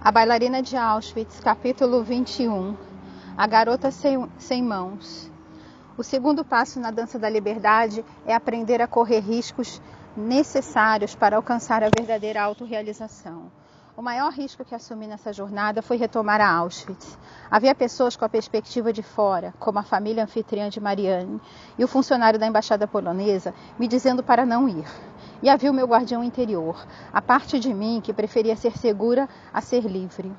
A bailarina de Auschwitz, capítulo 21. A garota sem, sem mãos. O segundo passo na dança da liberdade é aprender a correr riscos necessários para alcançar a verdadeira autorrealização. O maior risco que assumi nessa jornada foi retomar a Auschwitz. Havia pessoas com a perspectiva de fora, como a família anfitriã de Marianne e o funcionário da embaixada polonesa, me dizendo para não ir e havia o meu guardião interior, a parte de mim que preferia ser segura a ser livre.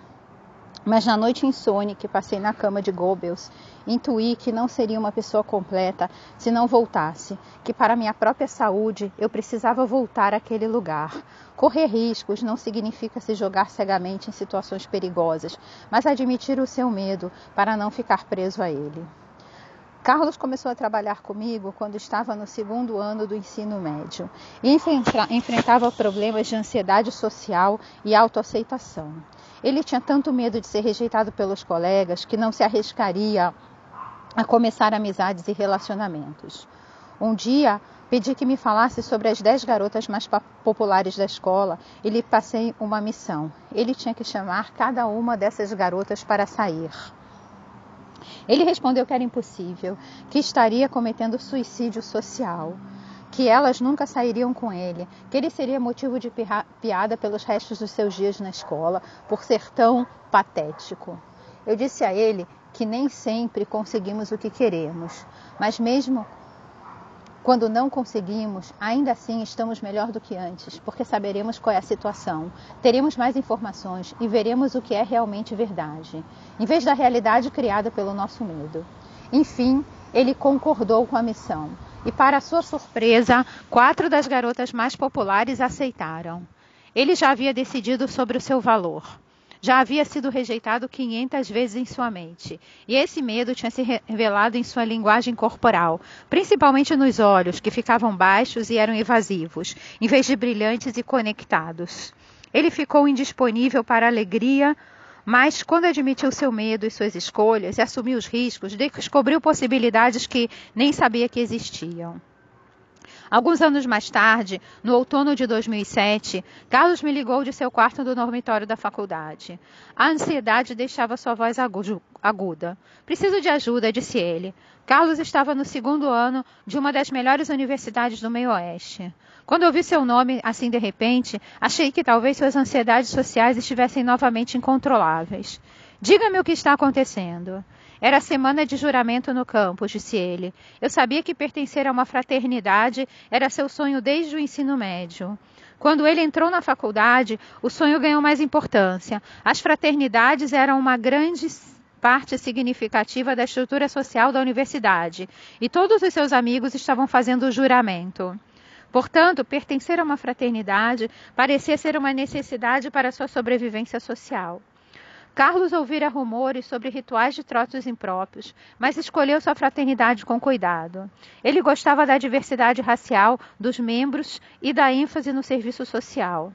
Mas na noite insone que passei na cama de Goebbels, intuí que não seria uma pessoa completa se não voltasse, que para minha própria saúde eu precisava voltar àquele lugar. Correr riscos não significa se jogar cegamente em situações perigosas, mas admitir o seu medo para não ficar preso a ele. Carlos começou a trabalhar comigo quando estava no segundo ano do ensino médio e enfrentava problemas de ansiedade social e autoaceitação. Ele tinha tanto medo de ser rejeitado pelos colegas que não se arriscaria a começar amizades e relacionamentos. Um dia, pedi que me falasse sobre as dez garotas mais populares da escola e lhe passei uma missão. Ele tinha que chamar cada uma dessas garotas para sair. Ele respondeu que era impossível, que estaria cometendo suicídio social, que elas nunca sairiam com ele, que ele seria motivo de piada pelos restos dos seus dias na escola, por ser tão patético. Eu disse a ele que nem sempre conseguimos o que queremos, mas mesmo quando não conseguimos, ainda assim estamos melhor do que antes, porque saberemos qual é a situação, teremos mais informações e veremos o que é realmente verdade, em vez da realidade criada pelo nosso medo. Enfim, ele concordou com a missão e, para sua surpresa, quatro das garotas mais populares aceitaram. Ele já havia decidido sobre o seu valor já havia sido rejeitado 500 vezes em sua mente, e esse medo tinha se revelado em sua linguagem corporal, principalmente nos olhos, que ficavam baixos e eram evasivos, em vez de brilhantes e conectados. Ele ficou indisponível para alegria, mas quando admitiu seu medo e suas escolhas e assumiu os riscos, descobriu possibilidades que nem sabia que existiam. Alguns anos mais tarde, no outono de 2007, Carlos me ligou de seu quarto do dormitório da faculdade. A ansiedade deixava sua voz aguda. Preciso de ajuda, disse ele. Carlos estava no segundo ano de uma das melhores universidades do meio-oeste. Quando ouvi seu nome assim de repente, achei que talvez suas ansiedades sociais estivessem novamente incontroláveis. Diga-me o que está acontecendo. Era semana de juramento no campus, disse ele. Eu sabia que pertencer a uma fraternidade era seu sonho desde o ensino médio. Quando ele entrou na faculdade, o sonho ganhou mais importância. As fraternidades eram uma grande parte significativa da estrutura social da universidade, e todos os seus amigos estavam fazendo o juramento. Portanto, pertencer a uma fraternidade parecia ser uma necessidade para sua sobrevivência social. Carlos ouvira rumores sobre rituais de trotes impróprios, mas escolheu sua fraternidade com cuidado. Ele gostava da diversidade racial dos membros e da ênfase no serviço social.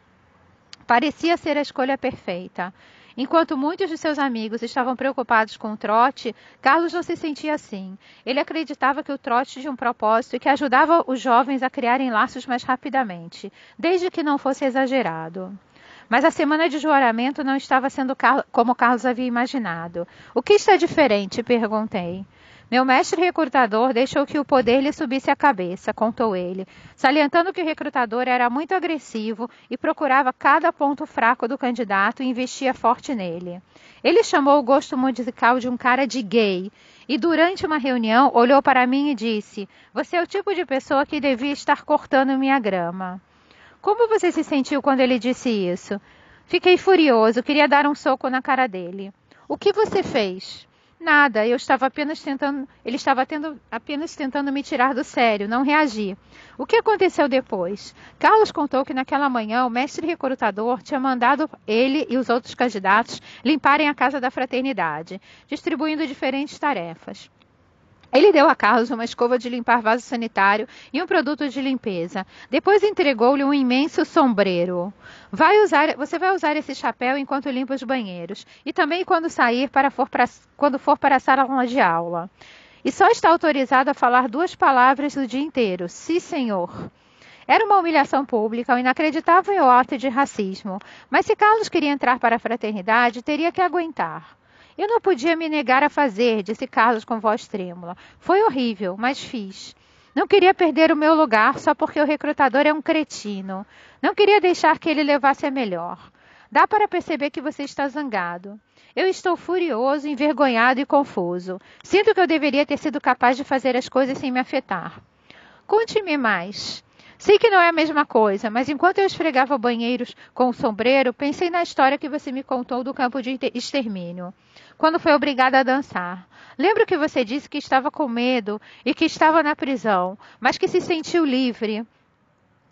Parecia ser a escolha perfeita. Enquanto muitos de seus amigos estavam preocupados com o trote, Carlos não se sentia assim. Ele acreditava que o trote tinha um propósito e que ajudava os jovens a criarem laços mais rapidamente, desde que não fosse exagerado. Mas a semana de juramento não estava sendo como Carlos havia imaginado. O que está diferente? perguntei. Meu mestre recrutador deixou que o poder lhe subisse à cabeça, contou ele, salientando que o recrutador era muito agressivo e procurava cada ponto fraco do candidato e investia forte nele. Ele chamou o gosto musical de um cara de gay e, durante uma reunião, olhou para mim e disse: Você é o tipo de pessoa que devia estar cortando minha grama. Como você se sentiu quando ele disse isso? Fiquei furioso, queria dar um soco na cara dele. O que você fez? Nada, eu estava apenas tentando, ele estava tendo, apenas tentando me tirar do sério, não reagi. O que aconteceu depois? Carlos contou que naquela manhã o mestre recrutador tinha mandado ele e os outros candidatos limparem a casa da fraternidade, distribuindo diferentes tarefas. Ele deu a Carlos uma escova de limpar vaso sanitário e um produto de limpeza. Depois entregou-lhe um imenso sombreiro. Vai usar, você vai usar esse chapéu enquanto limpa os banheiros e também quando sair para for para, quando for para a sala de aula. E só está autorizado a falar duas palavras o dia inteiro: sim, senhor. Era uma humilhação pública, um inacreditável ato de racismo. Mas se Carlos queria entrar para a fraternidade, teria que aguentar. Eu não podia me negar a fazer, disse Carlos com voz trêmula. Foi horrível, mas fiz. Não queria perder o meu lugar só porque o recrutador é um cretino. Não queria deixar que ele levasse a melhor. Dá para perceber que você está zangado. Eu estou furioso, envergonhado e confuso. Sinto que eu deveria ter sido capaz de fazer as coisas sem me afetar. Conte-me mais. Sei que não é a mesma coisa, mas enquanto eu esfregava banheiros com o sombreiro, pensei na história que você me contou do campo de extermínio, quando foi obrigada a dançar. Lembro que você disse que estava com medo e que estava na prisão, mas que se sentiu livre,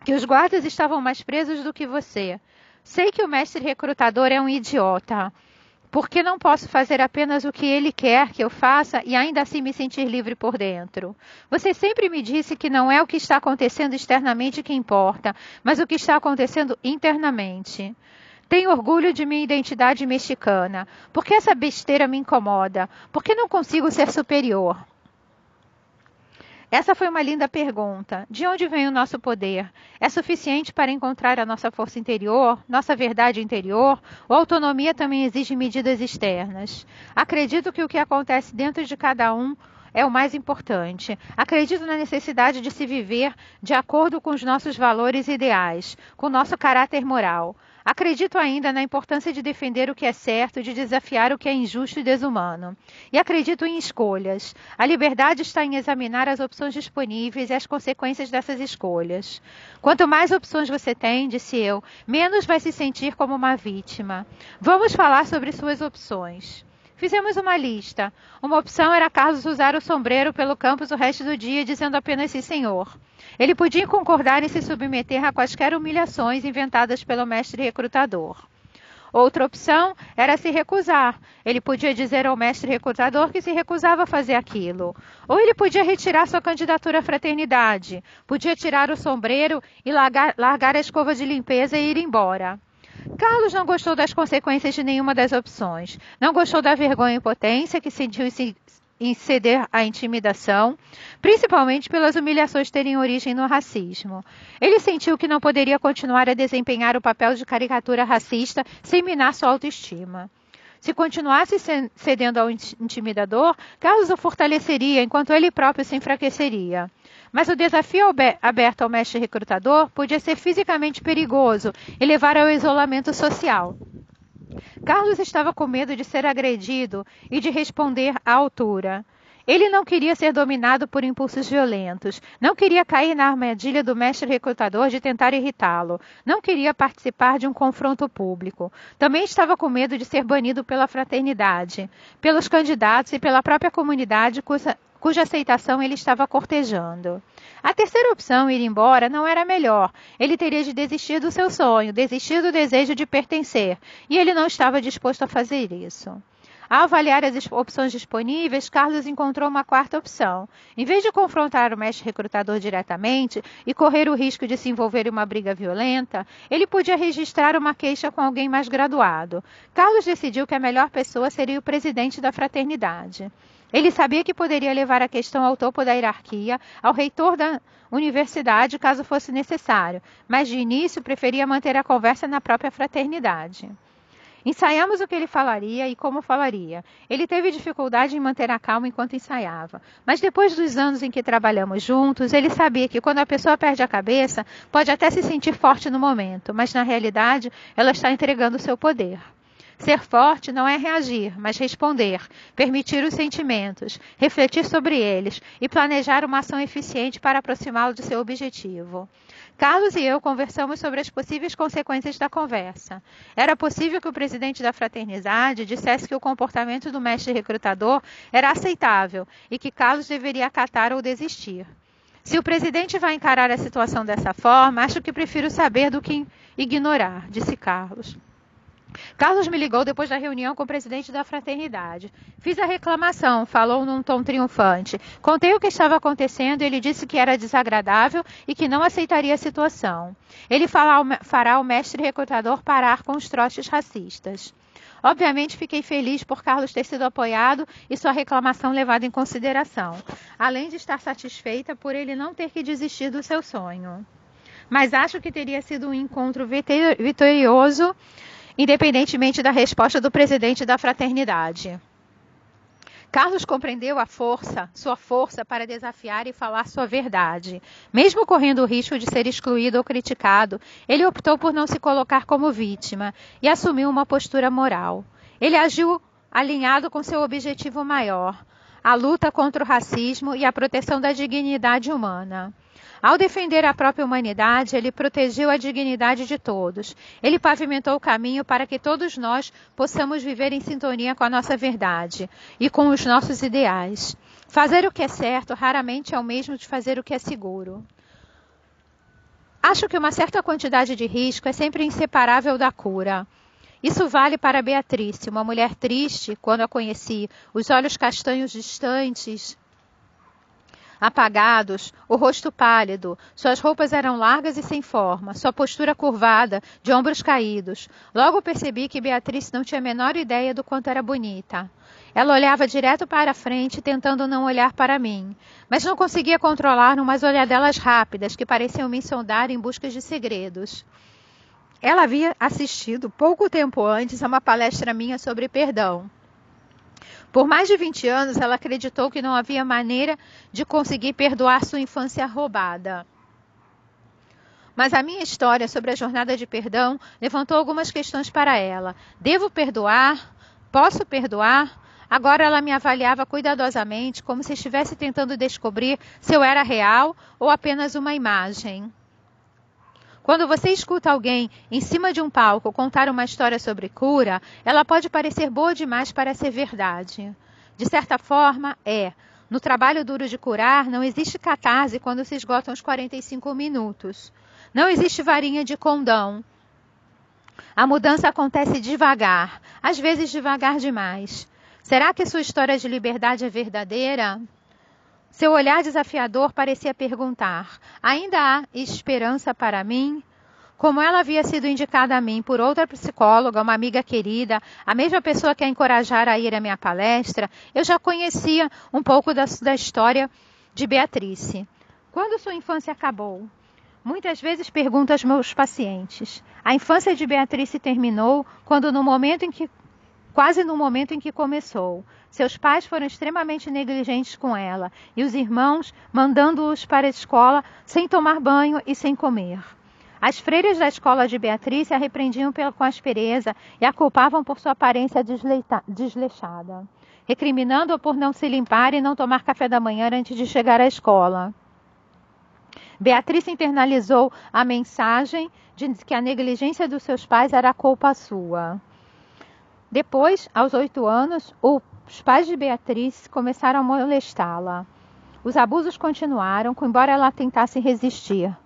que os guardas estavam mais presos do que você. Sei que o mestre recrutador é um idiota. Porque não posso fazer apenas o que ele quer que eu faça e ainda assim me sentir livre por dentro? Você sempre me disse que não é o que está acontecendo externamente que importa, mas o que está acontecendo internamente. Tenho orgulho de minha identidade mexicana. Por que essa besteira me incomoda? Por que não consigo ser superior? Essa foi uma linda pergunta. De onde vem o nosso poder? É suficiente para encontrar a nossa força interior, nossa verdade interior? Ou autonomia também exige medidas externas? Acredito que o que acontece dentro de cada um é o mais importante. Acredito na necessidade de se viver de acordo com os nossos valores ideais, com nosso caráter moral. Acredito ainda na importância de defender o que é certo, de desafiar o que é injusto e desumano. E acredito em escolhas. A liberdade está em examinar as opções disponíveis e as consequências dessas escolhas. Quanto mais opções você tem, disse eu, menos vai se sentir como uma vítima. Vamos falar sobre suas opções. Fizemos uma lista. Uma opção era Carlos usar o sombreiro pelo campus o resto do dia, dizendo apenas sim, senhor. Ele podia concordar em se submeter a quaisquer humilhações inventadas pelo mestre recrutador. Outra opção era se recusar. Ele podia dizer ao mestre recrutador que se recusava a fazer aquilo. Ou ele podia retirar sua candidatura à fraternidade. Podia tirar o sombreiro e largar, largar a escova de limpeza e ir embora. Carlos não gostou das consequências de nenhuma das opções. Não gostou da vergonha e impotência que sentiu em ceder à intimidação, principalmente pelas humilhações terem origem no racismo. Ele sentiu que não poderia continuar a desempenhar o papel de caricatura racista sem minar sua autoestima. Se continuasse cedendo ao intimidador, Carlos o fortaleceria enquanto ele próprio se enfraqueceria. Mas o desafio aberto ao mestre recrutador podia ser fisicamente perigoso e levar ao isolamento social. Carlos estava com medo de ser agredido e de responder à altura. Ele não queria ser dominado por impulsos violentos, não queria cair na armadilha do mestre recrutador de tentar irritá-lo, não queria participar de um confronto público. Também estava com medo de ser banido pela fraternidade, pelos candidatos e pela própria comunidade cuja, cuja aceitação ele estava cortejando. A terceira opção, ir embora, não era melhor. Ele teria de desistir do seu sonho, desistir do desejo de pertencer, e ele não estava disposto a fazer isso. Ao avaliar as opções disponíveis, Carlos encontrou uma quarta opção. Em vez de confrontar o mestre recrutador diretamente e correr o risco de se envolver em uma briga violenta, ele podia registrar uma queixa com alguém mais graduado. Carlos decidiu que a melhor pessoa seria o presidente da fraternidade. Ele sabia que poderia levar a questão ao topo da hierarquia, ao reitor da universidade, caso fosse necessário, mas de início preferia manter a conversa na própria fraternidade. Ensaiamos o que ele falaria e como falaria. Ele teve dificuldade em manter a calma enquanto ensaiava. Mas depois dos anos em que trabalhamos juntos, ele sabia que quando a pessoa perde a cabeça, pode até se sentir forte no momento, mas na realidade ela está entregando seu poder. Ser forte não é reagir, mas responder, permitir os sentimentos, refletir sobre eles e planejar uma ação eficiente para aproximá-lo de seu objetivo. Carlos e eu conversamos sobre as possíveis consequências da conversa. Era possível que o presidente da fraternidade dissesse que o comportamento do mestre recrutador era aceitável e que Carlos deveria acatar ou desistir. Se o presidente vai encarar a situação dessa forma, acho que prefiro saber do que ignorar, disse Carlos. Carlos me ligou depois da reunião com o presidente da fraternidade. Fiz a reclamação, falou num tom triunfante. Contei o que estava acontecendo e ele disse que era desagradável e que não aceitaria a situação. Ele fará o mestre recrutador parar com os trotes racistas. Obviamente, fiquei feliz por Carlos ter sido apoiado e sua reclamação levada em consideração, além de estar satisfeita por ele não ter que desistir do seu sonho. Mas acho que teria sido um encontro vitorioso independentemente da resposta do presidente da fraternidade. Carlos compreendeu a força, sua força para desafiar e falar sua verdade. Mesmo correndo o risco de ser excluído ou criticado, ele optou por não se colocar como vítima e assumiu uma postura moral. Ele agiu alinhado com seu objetivo maior, a luta contra o racismo e a proteção da dignidade humana. Ao defender a própria humanidade, ele protegeu a dignidade de todos. Ele pavimentou o caminho para que todos nós possamos viver em sintonia com a nossa verdade e com os nossos ideais. Fazer o que é certo raramente é o mesmo de fazer o que é seguro. Acho que uma certa quantidade de risco é sempre inseparável da cura. Isso vale para Beatriz, uma mulher triste, quando a conheci, os olhos castanhos distantes, apagados, o rosto pálido, suas roupas eram largas e sem forma, sua postura curvada, de ombros caídos. Logo percebi que Beatriz não tinha a menor ideia do quanto era bonita. Ela olhava direto para a frente, tentando não olhar para mim, mas não conseguia controlar umas olhadelas rápidas que pareciam me sondar em busca de segredos. Ela havia assistido pouco tempo antes a uma palestra minha sobre perdão. Por mais de 20 anos, ela acreditou que não havia maneira de conseguir perdoar sua infância roubada. Mas a minha história sobre a jornada de perdão levantou algumas questões para ela. Devo perdoar? Posso perdoar? Agora ela me avaliava cuidadosamente, como se estivesse tentando descobrir se eu era real ou apenas uma imagem. Quando você escuta alguém em cima de um palco contar uma história sobre cura, ela pode parecer boa demais para ser verdade. De certa forma, é. No trabalho duro de curar, não existe catarse quando se esgotam os 45 minutos. Não existe varinha de condão. A mudança acontece devagar, às vezes devagar demais. Será que sua história de liberdade é verdadeira? Seu olhar desafiador parecia perguntar: ainda há esperança para mim? Como ela havia sido indicada a mim por outra psicóloga, uma amiga querida, a mesma pessoa que a encorajara a ir à minha palestra, eu já conhecia um pouco da, da história de Beatrice. Quando sua infância acabou? Muitas vezes pergunto aos meus pacientes. A infância de Beatrice terminou quando, no momento em que quase no momento em que começou. Seus pais foram extremamente negligentes com ela e os irmãos mandando-os para a escola sem tomar banho e sem comer. As freiras da escola de Beatriz a repreendiam com aspereza e a culpavam por sua aparência desleixada, recriminando-a por não se limpar e não tomar café da manhã antes de chegar à escola. Beatriz internalizou a mensagem de que a negligência dos seus pais era culpa sua. Depois, aos oito anos, os pais de Beatriz começaram a molestá-la. Os abusos continuaram, embora ela tentasse resistir.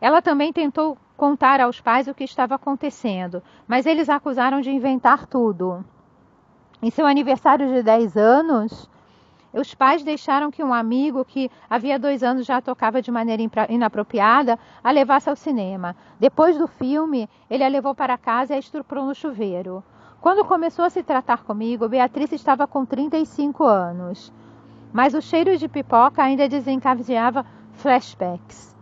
Ela também tentou contar aos pais o que estava acontecendo, mas eles acusaram de inventar tudo. Em seu aniversário de 10 anos, os pais deixaram que um amigo que havia dois anos já tocava de maneira inapropriada a levasse ao cinema. Depois do filme, ele a levou para casa e a estuprou no chuveiro. Quando começou a se tratar comigo, Beatriz estava com 35 anos, mas o cheiro de pipoca ainda desencadeava flashbacks.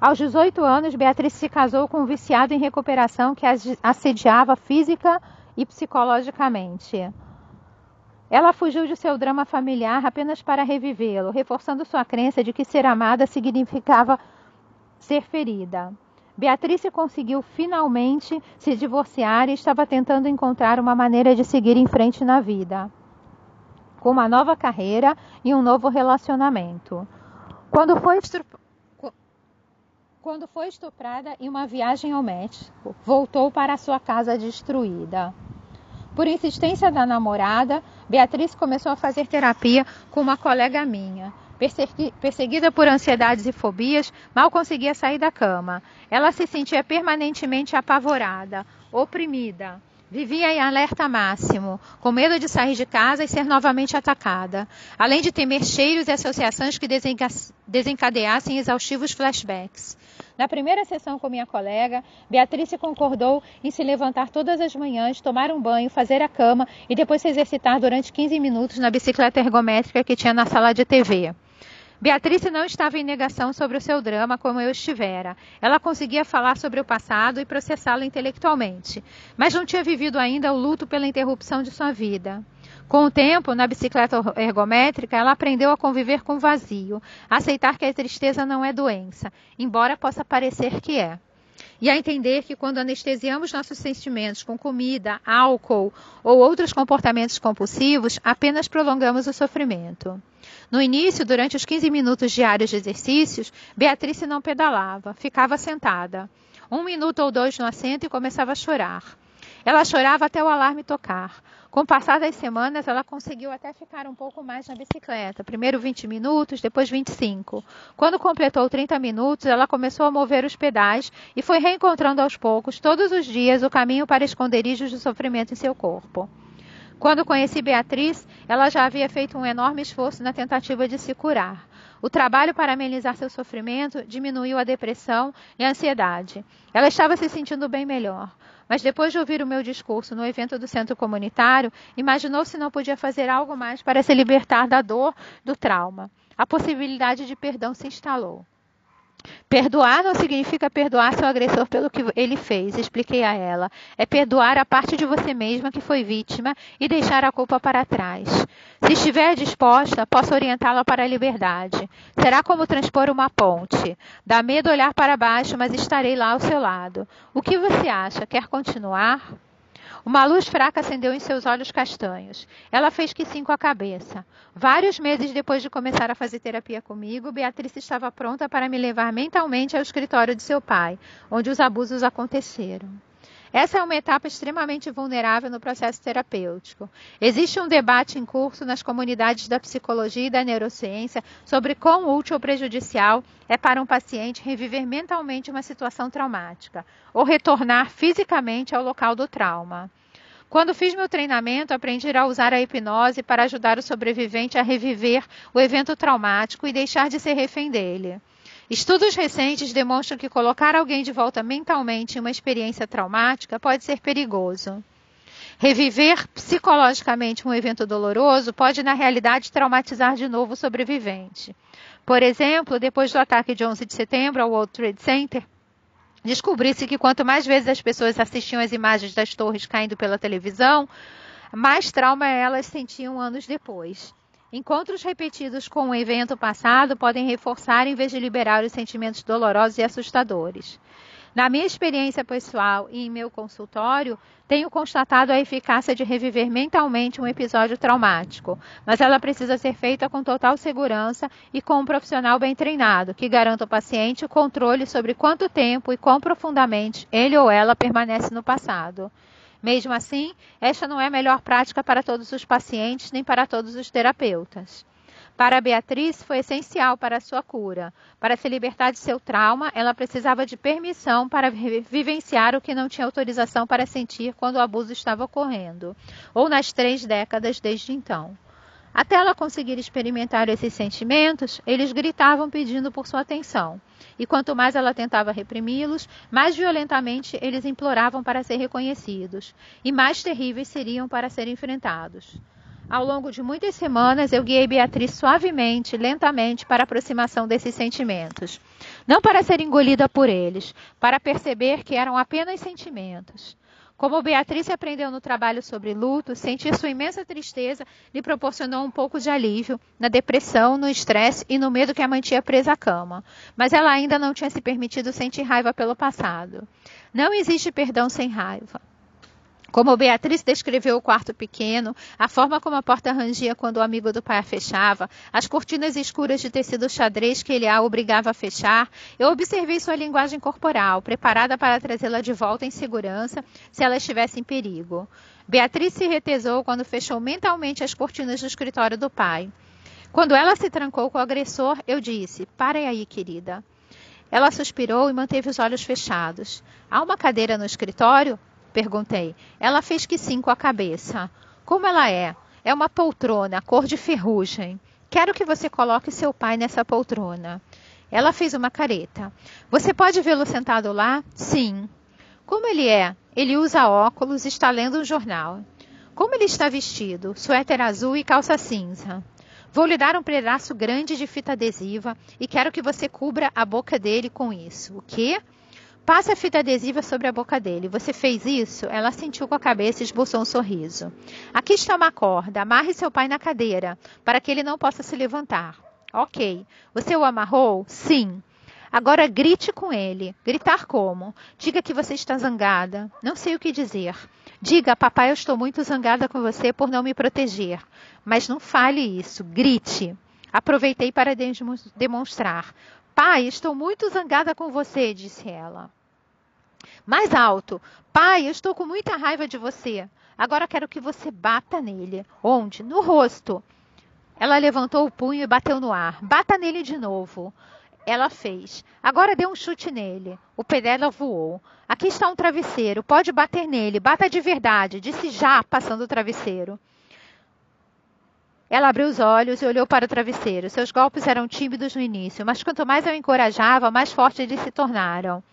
Aos 18 anos, Beatriz se casou com um viciado em recuperação que a assediava física e psicologicamente. Ela fugiu de seu drama familiar apenas para revivê-lo, reforçando sua crença de que ser amada significava ser ferida. Beatriz conseguiu finalmente se divorciar e estava tentando encontrar uma maneira de seguir em frente na vida, com uma nova carreira e um novo relacionamento. Quando foi, Quando foi estuprada em uma viagem ao México, voltou para sua casa destruída. Por insistência da namorada, Beatriz começou a fazer terapia com uma colega minha. Perseguida por ansiedades e fobias, mal conseguia sair da cama. Ela se sentia permanentemente apavorada. oprimida. Vivia em alerta máximo, com medo de sair de casa e ser novamente atacada, além de temer cheiros e associações que desencadeassem exaustivos flashbacks. Na primeira sessão com minha colega, Beatriz concordou em se levantar todas as manhãs, tomar um banho, fazer a cama e depois se exercitar durante 15 minutos na bicicleta ergométrica que tinha na sala de TV. Beatriz não estava em negação sobre o seu drama como eu estivera. Ela conseguia falar sobre o passado e processá-lo intelectualmente, mas não tinha vivido ainda o luto pela interrupção de sua vida. Com o tempo, na bicicleta ergométrica, ela aprendeu a conviver com o vazio, a aceitar que a tristeza não é doença, embora possa parecer que é. E a entender que quando anestesiamos nossos sentimentos com comida, álcool ou outros comportamentos compulsivos, apenas prolongamos o sofrimento. No início, durante os 15 minutos diários de exercícios, Beatriz não pedalava, ficava sentada. Um minuto ou dois no assento e começava a chorar. Ela chorava até o alarme tocar. Com o passar das semanas, ela conseguiu até ficar um pouco mais na bicicleta. Primeiro 20 minutos, depois 25. Quando completou 30 minutos, ela começou a mover os pedais e foi reencontrando aos poucos, todos os dias, o caminho para esconderijos de sofrimento em seu corpo. Quando conheci Beatriz, ela já havia feito um enorme esforço na tentativa de se curar. O trabalho para amenizar seu sofrimento diminuiu a depressão e a ansiedade. Ela estava se sentindo bem melhor. Mas depois de ouvir o meu discurso no evento do centro comunitário, imaginou se não podia fazer algo mais para se libertar da dor do trauma. A possibilidade de perdão se instalou. Perdoar não significa perdoar seu agressor pelo que ele fez, expliquei a ela. É perdoar a parte de você mesma que foi vítima e deixar a culpa para trás. Se estiver disposta, posso orientá-la para a liberdade. Será como transpor uma ponte. Dá medo olhar para baixo, mas estarei lá ao seu lado. O que você acha? Quer continuar? Uma luz fraca acendeu em seus olhos castanhos. Ela fez que sim com a cabeça. Vários meses depois de começar a fazer terapia comigo, Beatriz estava pronta para me levar mentalmente ao escritório de seu pai, onde os abusos aconteceram. Essa é uma etapa extremamente vulnerável no processo terapêutico. Existe um debate em curso nas comunidades da psicologia e da neurociência sobre quão útil ou prejudicial é para um paciente reviver mentalmente uma situação traumática ou retornar fisicamente ao local do trauma. Quando fiz meu treinamento, aprendi a usar a hipnose para ajudar o sobrevivente a reviver o evento traumático e deixar de ser refém dele. Estudos recentes demonstram que colocar alguém de volta mentalmente em uma experiência traumática pode ser perigoso. Reviver psicologicamente um evento doloroso pode, na realidade, traumatizar de novo o sobrevivente. Por exemplo, depois do ataque de 11 de setembro ao World Trade Center, descobri-se que quanto mais vezes as pessoas assistiam as imagens das torres caindo pela televisão, mais trauma elas sentiam anos depois. Encontros repetidos com o evento passado podem reforçar em vez de liberar os sentimentos dolorosos e assustadores. Na minha experiência pessoal e em meu consultório, tenho constatado a eficácia de reviver mentalmente um episódio traumático, mas ela precisa ser feita com total segurança e com um profissional bem treinado, que garanta ao paciente o controle sobre quanto tempo e quão profundamente ele ou ela permanece no passado. Mesmo assim, esta não é a melhor prática para todos os pacientes nem para todos os terapeutas. Para Beatriz, foi essencial para a sua cura. Para se libertar de seu trauma, ela precisava de permissão para vivenciar o que não tinha autorização para sentir quando o abuso estava ocorrendo, ou nas três décadas desde então. Até ela conseguir experimentar esses sentimentos, eles gritavam pedindo por sua atenção. E quanto mais ela tentava reprimi-los, mais violentamente eles imploravam para ser reconhecidos, e mais terríveis seriam para ser enfrentados. Ao longo de muitas semanas, eu guiei Beatriz suavemente, lentamente, para a aproximação desses sentimentos. Não para ser engolida por eles, para perceber que eram apenas sentimentos. Como Beatriz aprendeu no trabalho sobre luto, sentir sua imensa tristeza lhe proporcionou um pouco de alívio na depressão, no estresse e no medo que a mantinha presa à cama. Mas ela ainda não tinha se permitido sentir raiva pelo passado. Não existe perdão sem raiva. Como Beatriz descreveu o quarto pequeno, a forma como a porta rangia quando o amigo do pai a fechava, as cortinas escuras de tecido xadrez que ele a obrigava a fechar, eu observei sua linguagem corporal, preparada para trazê-la de volta em segurança se ela estivesse em perigo. Beatriz se retesou quando fechou mentalmente as cortinas do escritório do pai. Quando ela se trancou com o agressor, eu disse: Pare aí, querida. Ela suspirou e manteve os olhos fechados. Há uma cadeira no escritório? Perguntei. Ela fez que sim com a cabeça. Como ela é? É uma poltrona, cor de ferrugem. Quero que você coloque seu pai nessa poltrona. Ela fez uma careta. Você pode vê-lo sentado lá? Sim. Como ele é? Ele usa óculos e está lendo um jornal. Como ele está vestido? Suéter azul e calça cinza. Vou lhe dar um pedaço grande de fita adesiva e quero que você cubra a boca dele com isso. O quê? Passe a fita adesiva sobre a boca dele. Você fez isso? Ela sentiu com a cabeça e esboçou um sorriso. Aqui está uma corda. Amarre seu pai na cadeira, para que ele não possa se levantar. Ok. Você o amarrou? Sim. Agora grite com ele. Gritar como? Diga que você está zangada. Não sei o que dizer. Diga, papai, eu estou muito zangada com você por não me proteger. Mas não fale isso. Grite. Aproveitei para demonstrar. Pai, estou muito zangada com você, disse ela. Mais alto. Pai, eu estou com muita raiva de você. Agora quero que você bata nele. Onde? No rosto. Ela levantou o punho e bateu no ar. Bata nele de novo. Ela fez. Agora dê um chute nele. O pé dela voou. Aqui está um travesseiro. Pode bater nele. Bata de verdade. Disse já, passando o travesseiro. Ela abriu os olhos e olhou para o travesseiro. Seus golpes eram tímidos no início, mas quanto mais eu encorajava, mais fortes eles se tornaram.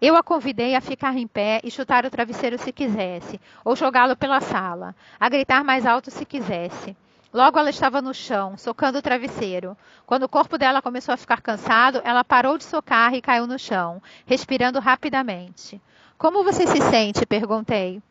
Eu a convidei a ficar em pé e chutar o travesseiro se quisesse, ou jogá-lo pela sala, a gritar mais alto se quisesse. Logo ela estava no chão, socando o travesseiro. Quando o corpo dela começou a ficar cansado, ela parou de socar e caiu no chão, respirando rapidamente. Como você se sente? perguntei.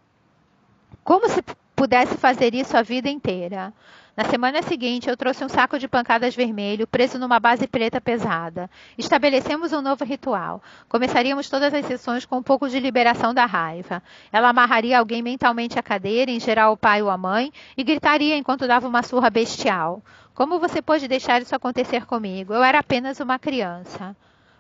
Como se pudesse fazer isso a vida inteira. Na semana seguinte, eu trouxe um saco de pancadas vermelho preso numa base preta pesada. Estabelecemos um novo ritual. Começaríamos todas as sessões com um pouco de liberação da raiva. Ela amarraria alguém mentalmente à cadeira, em geral o pai ou a mãe, e gritaria enquanto dava uma surra bestial. Como você pôde deixar isso acontecer comigo? Eu era apenas uma criança.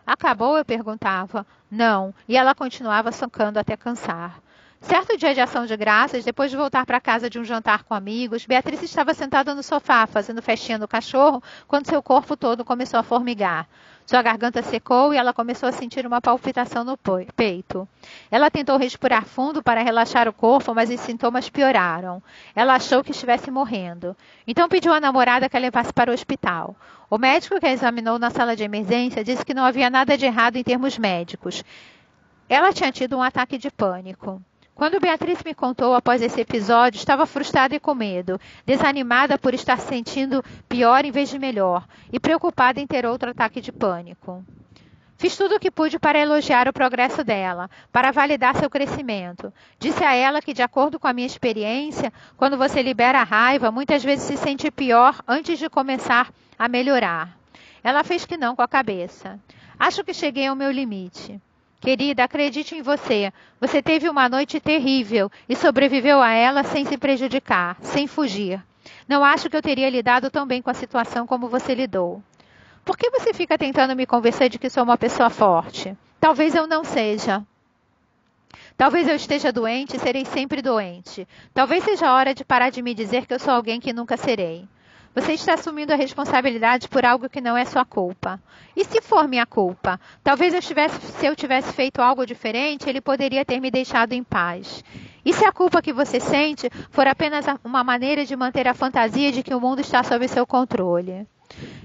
Acabou? Eu perguntava. Não, e ela continuava socando até cansar. Certo dia de ação de graças, depois de voltar para casa de um jantar com amigos, Beatriz estava sentada no sofá, fazendo festinha no cachorro, quando seu corpo todo começou a formigar. Sua garganta secou e ela começou a sentir uma palpitação no peito. Ela tentou respirar fundo para relaxar o corpo, mas os sintomas pioraram. Ela achou que estivesse morrendo. Então pediu à namorada que a levasse para o hospital. O médico que a examinou na sala de emergência disse que não havia nada de errado em termos médicos. Ela tinha tido um ataque de pânico. Quando Beatriz me contou após esse episódio, estava frustrada e com medo, desanimada por estar sentindo pior em vez de melhor e preocupada em ter outro ataque de pânico. Fiz tudo o que pude para elogiar o progresso dela, para validar seu crescimento. Disse a ela que, de acordo com a minha experiência, quando você libera a raiva, muitas vezes se sente pior antes de começar a melhorar. Ela fez que não com a cabeça. Acho que cheguei ao meu limite. Querida, acredite em você. Você teve uma noite terrível e sobreviveu a ela sem se prejudicar, sem fugir. Não acho que eu teria lidado tão bem com a situação como você lidou. Por que você fica tentando me convencer de que sou uma pessoa forte? Talvez eu não seja. Talvez eu esteja doente e serei sempre doente. Talvez seja a hora de parar de me dizer que eu sou alguém que nunca serei. Você está assumindo a responsabilidade por algo que não é sua culpa. E se for minha culpa? Talvez eu tivesse, se eu tivesse feito algo diferente, ele poderia ter me deixado em paz. E se a culpa que você sente for apenas uma maneira de manter a fantasia de que o mundo está sob seu controle?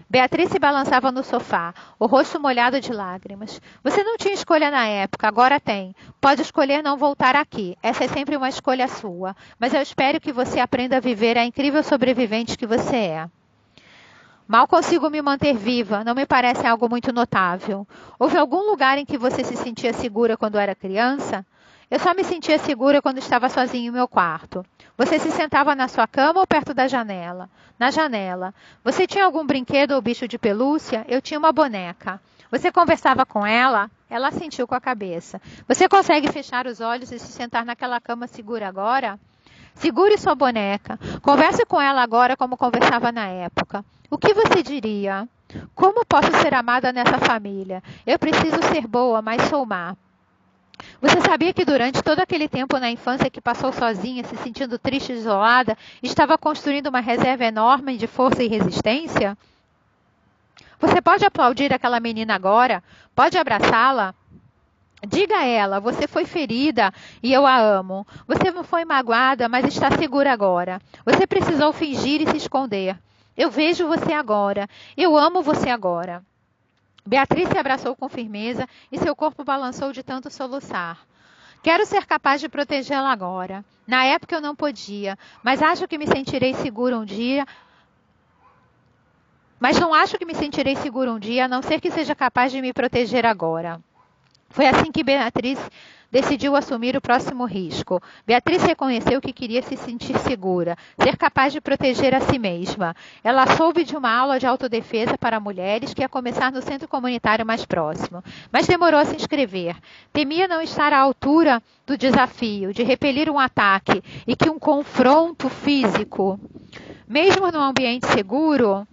Beatriz se balançava no sofá, o rosto molhado de lágrimas. Você não tinha escolha na época, agora tem. Pode escolher não voltar aqui. Essa é sempre uma escolha sua. Mas eu espero que você aprenda a viver a incrível sobrevivente que você é. Mal consigo me manter viva, não me parece algo muito notável. Houve algum lugar em que você se sentia segura quando era criança? Eu só me sentia segura quando estava sozinha em meu quarto. Você se sentava na sua cama ou perto da janela? Na janela. Você tinha algum brinquedo ou bicho de pelúcia? Eu tinha uma boneca. Você conversava com ela? Ela sentiu com a cabeça. Você consegue fechar os olhos e se sentar naquela cama segura agora? Segure sua boneca. Converse com ela agora como conversava na época. O que você diria? Como posso ser amada nessa família? Eu preciso ser boa, mas sou má. Você sabia que durante todo aquele tempo na infância que passou sozinha, se sentindo triste e isolada, estava construindo uma reserva enorme de força e resistência? Você pode aplaudir aquela menina agora? Pode abraçá-la? Diga a ela: você foi ferida e eu a amo. Você foi magoada, mas está segura agora. Você precisou fingir e se esconder. Eu vejo você agora. Eu amo você agora. Beatriz se abraçou com firmeza e seu corpo balançou de tanto soluçar. Quero ser capaz de protegê-la agora. Na época eu não podia, mas acho que me sentirei segura um dia. Mas não acho que me sentirei segura um dia, a não ser que seja capaz de me proteger agora. Foi assim que Beatriz decidiu assumir o próximo risco. Beatriz reconheceu que queria se sentir segura, ser capaz de proteger a si mesma. Ela soube de uma aula de autodefesa para mulheres que ia começar no centro comunitário mais próximo, mas demorou a se inscrever. Temia não estar à altura do desafio de repelir um ataque e que um confronto físico, mesmo num ambiente seguro,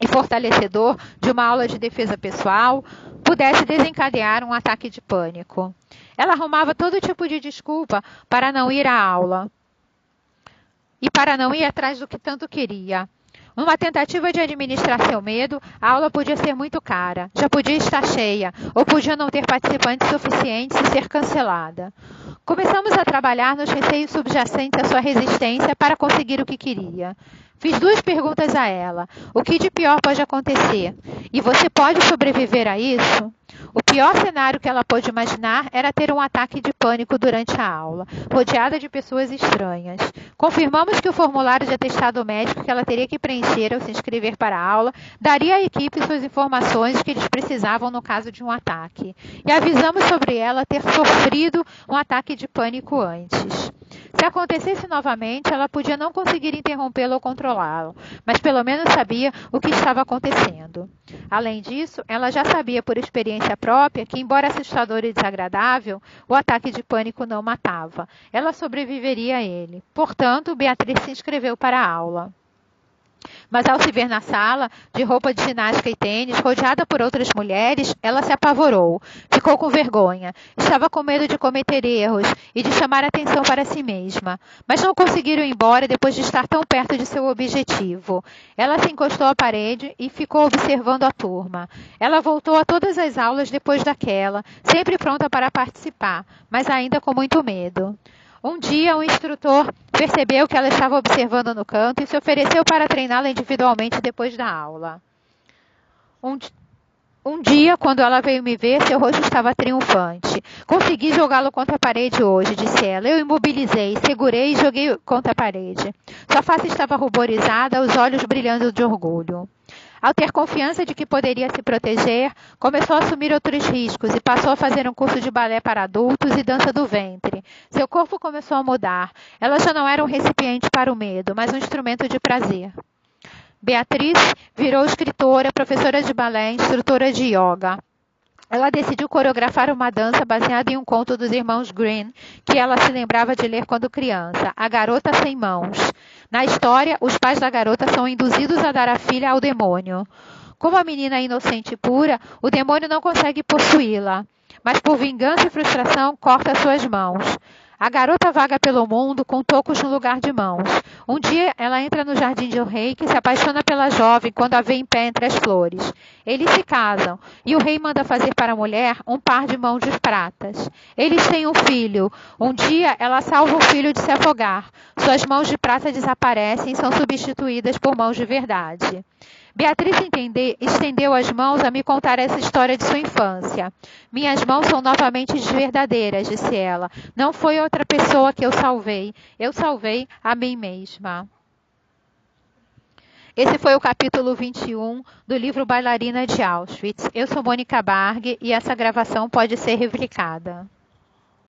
e fortalecedor de uma aula de defesa pessoal pudesse desencadear um ataque de pânico. Ela arrumava todo tipo de desculpa para não ir à aula e para não ir atrás do que tanto queria. Numa tentativa de administrar seu medo, a aula podia ser muito cara, já podia estar cheia, ou podia não ter participantes suficientes e ser cancelada. Começamos a trabalhar nos receios subjacentes à sua resistência para conseguir o que queria. Fiz duas perguntas a ela. O que de pior pode acontecer? E você pode sobreviver a isso? O pior cenário que ela pôde imaginar era ter um ataque de pânico durante a aula, rodeada de pessoas estranhas. Confirmamos que o formulário de atestado médico que ela teria que preencher ao se inscrever para a aula daria à equipe suas informações que eles precisavam no caso de um ataque. E avisamos sobre ela ter sofrido um ataque de pânico antes. Se acontecesse novamente, ela podia não conseguir interrompê-lo ou controlá-lo, mas pelo menos sabia o que estava acontecendo. Além disso, ela já sabia por experiência própria que, embora assustador e desagradável, o ataque de pânico não matava. Ela sobreviveria a ele. Portanto, Beatriz se inscreveu para a aula. Mas ao se ver na sala, de roupa de ginástica e tênis, rodeada por outras mulheres, ela se apavorou. Ficou com vergonha. Estava com medo de cometer erros e de chamar atenção para si mesma. Mas não conseguiram ir embora depois de estar tão perto de seu objetivo. Ela se encostou à parede e ficou observando a turma. Ela voltou a todas as aulas depois daquela, sempre pronta para participar, mas ainda com muito medo. Um dia, um instrutor percebeu que ela estava observando no canto e se ofereceu para treiná-la individualmente depois da aula. Um, um dia, quando ela veio me ver, seu rosto estava triunfante. Consegui jogá-lo contra a parede hoje, disse ela. Eu imobilizei, segurei e joguei contra a parede. Sua face estava ruborizada, os olhos brilhando de orgulho. Ao ter confiança de que poderia se proteger, começou a assumir outros riscos e passou a fazer um curso de balé para adultos e dança do ventre. Seu corpo começou a mudar. Ela já não era um recipiente para o medo, mas um instrumento de prazer. Beatriz virou escritora, professora de balé, instrutora de yoga. Ela decidiu coreografar uma dança baseada em um conto dos irmãos Green, que ela se lembrava de ler quando criança, A Garota Sem Mãos. Na história, os pais da garota são induzidos a dar a filha ao demônio. Como a menina é inocente e pura, o demônio não consegue possuí-la, mas por vingança e frustração corta suas mãos. A garota vaga pelo mundo com tocos no lugar de mãos. Um dia ela entra no jardim de um rei que se apaixona pela jovem quando a vê em pé entre as flores. Eles se casam e o rei manda fazer para a mulher um par de mãos de pratas. Eles têm um filho. Um dia ela salva o filho de se afogar. Suas mãos de prata desaparecem e são substituídas por mãos de verdade. Beatriz entende, estendeu as mãos a me contar essa história de sua infância. Minhas mãos são novamente verdadeiras, disse ela. Não foi outra pessoa que eu salvei. Eu salvei a mim mesma. Esse foi o capítulo 21 do livro Bailarina de Auschwitz. Eu sou Mônica Barg e essa gravação pode ser replicada.